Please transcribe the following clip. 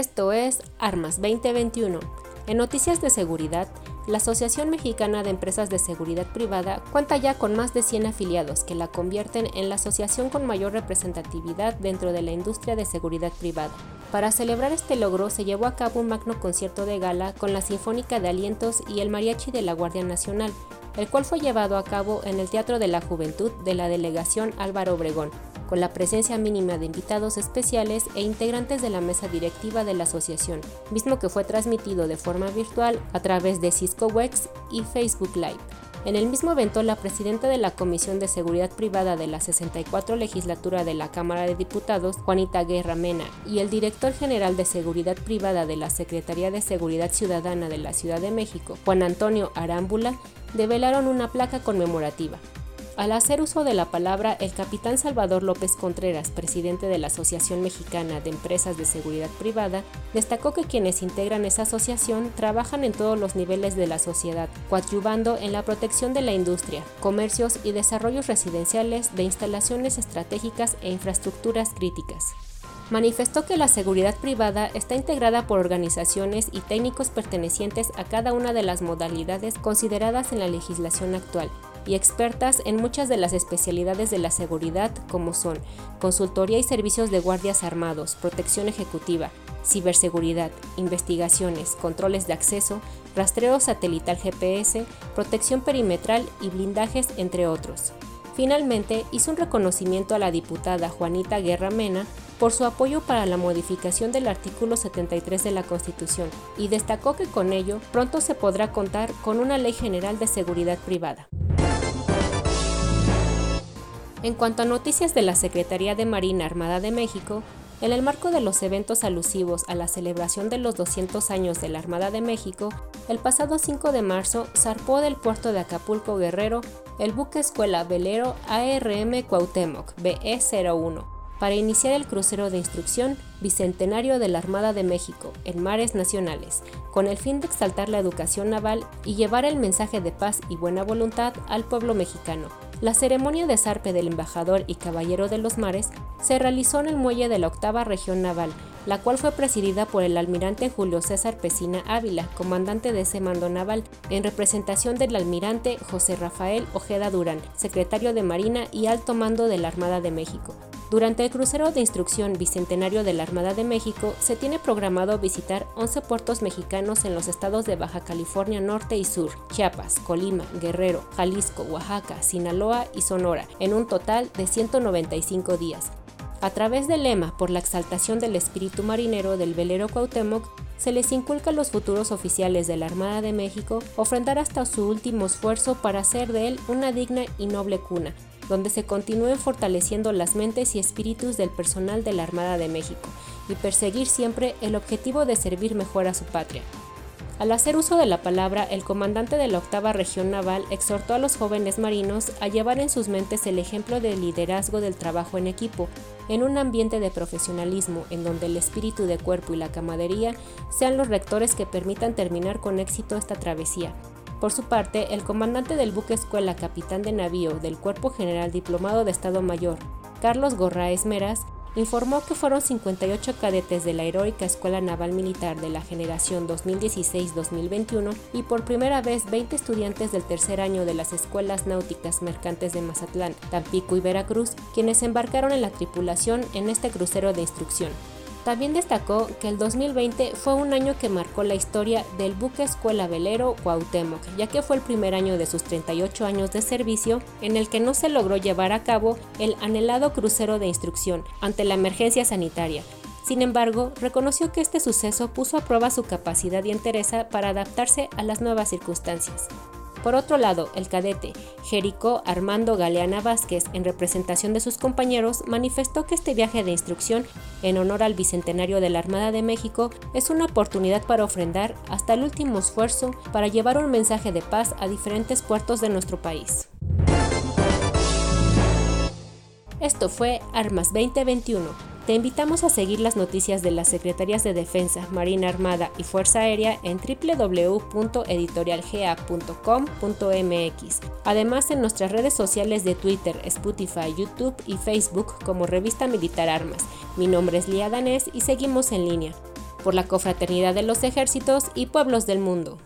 Esto es Armas 2021. En noticias de seguridad, la Asociación Mexicana de Empresas de Seguridad Privada cuenta ya con más de 100 afiliados que la convierten en la asociación con mayor representatividad dentro de la industria de seguridad privada. Para celebrar este logro se llevó a cabo un magno concierto de gala con la Sinfónica de Alientos y el Mariachi de la Guardia Nacional, el cual fue llevado a cabo en el Teatro de la Juventud de la Delegación Álvaro Obregón, con la presencia mínima de invitados especiales e integrantes de la mesa directiva de la asociación, mismo que fue transmitido de forma virtual a través de Cisco Wex y Facebook Live. En el mismo evento, la presidenta de la Comisión de Seguridad Privada de la 64 legislatura de la Cámara de Diputados, Juanita Guerra Mena, y el director general de Seguridad Privada de la Secretaría de Seguridad Ciudadana de la Ciudad de México, Juan Antonio Arámbula, develaron una placa conmemorativa, al hacer uso de la palabra, el capitán Salvador López Contreras, presidente de la Asociación Mexicana de Empresas de Seguridad Privada, destacó que quienes integran esa asociación trabajan en todos los niveles de la sociedad, coadyuvando en la protección de la industria, comercios y desarrollos residenciales de instalaciones estratégicas e infraestructuras críticas. Manifestó que la seguridad privada está integrada por organizaciones y técnicos pertenecientes a cada una de las modalidades consideradas en la legislación actual y expertas en muchas de las especialidades de la seguridad como son consultoría y servicios de guardias armados, protección ejecutiva, ciberseguridad, investigaciones, controles de acceso, rastreo satelital GPS, protección perimetral y blindajes, entre otros. Finalmente, hizo un reconocimiento a la diputada Juanita Guerra Mena por su apoyo para la modificación del artículo 73 de la Constitución y destacó que con ello pronto se podrá contar con una ley general de seguridad privada. En cuanto a noticias de la Secretaría de Marina Armada de México, en el marco de los eventos alusivos a la celebración de los 200 años de la Armada de México, el pasado 5 de marzo zarpó del puerto de Acapulco Guerrero el buque escuela velero ARM Cuauhtémoc BE-01 para iniciar el crucero de instrucción Bicentenario de la Armada de México en mares nacionales, con el fin de exaltar la educación naval y llevar el mensaje de paz y buena voluntad al pueblo mexicano. La ceremonia de zarpe del embajador y caballero de los mares se realizó en el muelle de la octava región naval, la cual fue presidida por el almirante Julio César Pesina Ávila, comandante de ese mando naval, en representación del almirante José Rafael Ojeda Durán, secretario de Marina y alto mando de la Armada de México. Durante el crucero de instrucción bicentenario de la Armada de México, se tiene programado visitar 11 puertos mexicanos en los estados de Baja California Norte y Sur, Chiapas, Colima, Guerrero, Jalisco, Oaxaca, Sinaloa y Sonora, en un total de 195 días. A través del lema por la exaltación del espíritu marinero del velero Cuauhtémoc, se les inculca a los futuros oficiales de la Armada de México ofrendar hasta su último esfuerzo para hacer de él una digna y noble cuna, donde se continúen fortaleciendo las mentes y espíritus del personal de la Armada de México y perseguir siempre el objetivo de servir mejor a su patria. Al hacer uso de la palabra, el comandante de la octava región naval exhortó a los jóvenes marinos a llevar en sus mentes el ejemplo del liderazgo del trabajo en equipo, en un ambiente de profesionalismo en donde el espíritu de cuerpo y la camadería sean los rectores que permitan terminar con éxito esta travesía, por su parte, el comandante del buque escuela capitán de navío del Cuerpo General Diplomado de Estado Mayor, Carlos Gorraes Meras, informó que fueron 58 cadetes de la heroica Escuela Naval Militar de la generación 2016-2021 y por primera vez 20 estudiantes del tercer año de las escuelas náuticas mercantes de Mazatlán, Tampico y Veracruz, quienes embarcaron en la tripulación en este crucero de instrucción. También destacó que el 2020 fue un año que marcó la historia del buque escuela velero Cuauhtémoc, ya que fue el primer año de sus 38 años de servicio en el que no se logró llevar a cabo el anhelado crucero de instrucción ante la emergencia sanitaria. Sin embargo, reconoció que este suceso puso a prueba su capacidad y entereza para adaptarse a las nuevas circunstancias. Por otro lado, el cadete Jericó Armando Galeana Vázquez, en representación de sus compañeros, manifestó que este viaje de instrucción en honor al Bicentenario de la Armada de México es una oportunidad para ofrendar hasta el último esfuerzo para llevar un mensaje de paz a diferentes puertos de nuestro país. Esto fue Armas 2021 te invitamos a seguir las noticias de las Secretarías de Defensa, Marina Armada y Fuerza Aérea en www.editorialgea.com.mx. Además en nuestras redes sociales de Twitter, Spotify, YouTube y Facebook como Revista Militar Armas. Mi nombre es Lía Danés y seguimos en línea. por la Confraternidad de los Ejércitos y Pueblos del Mundo.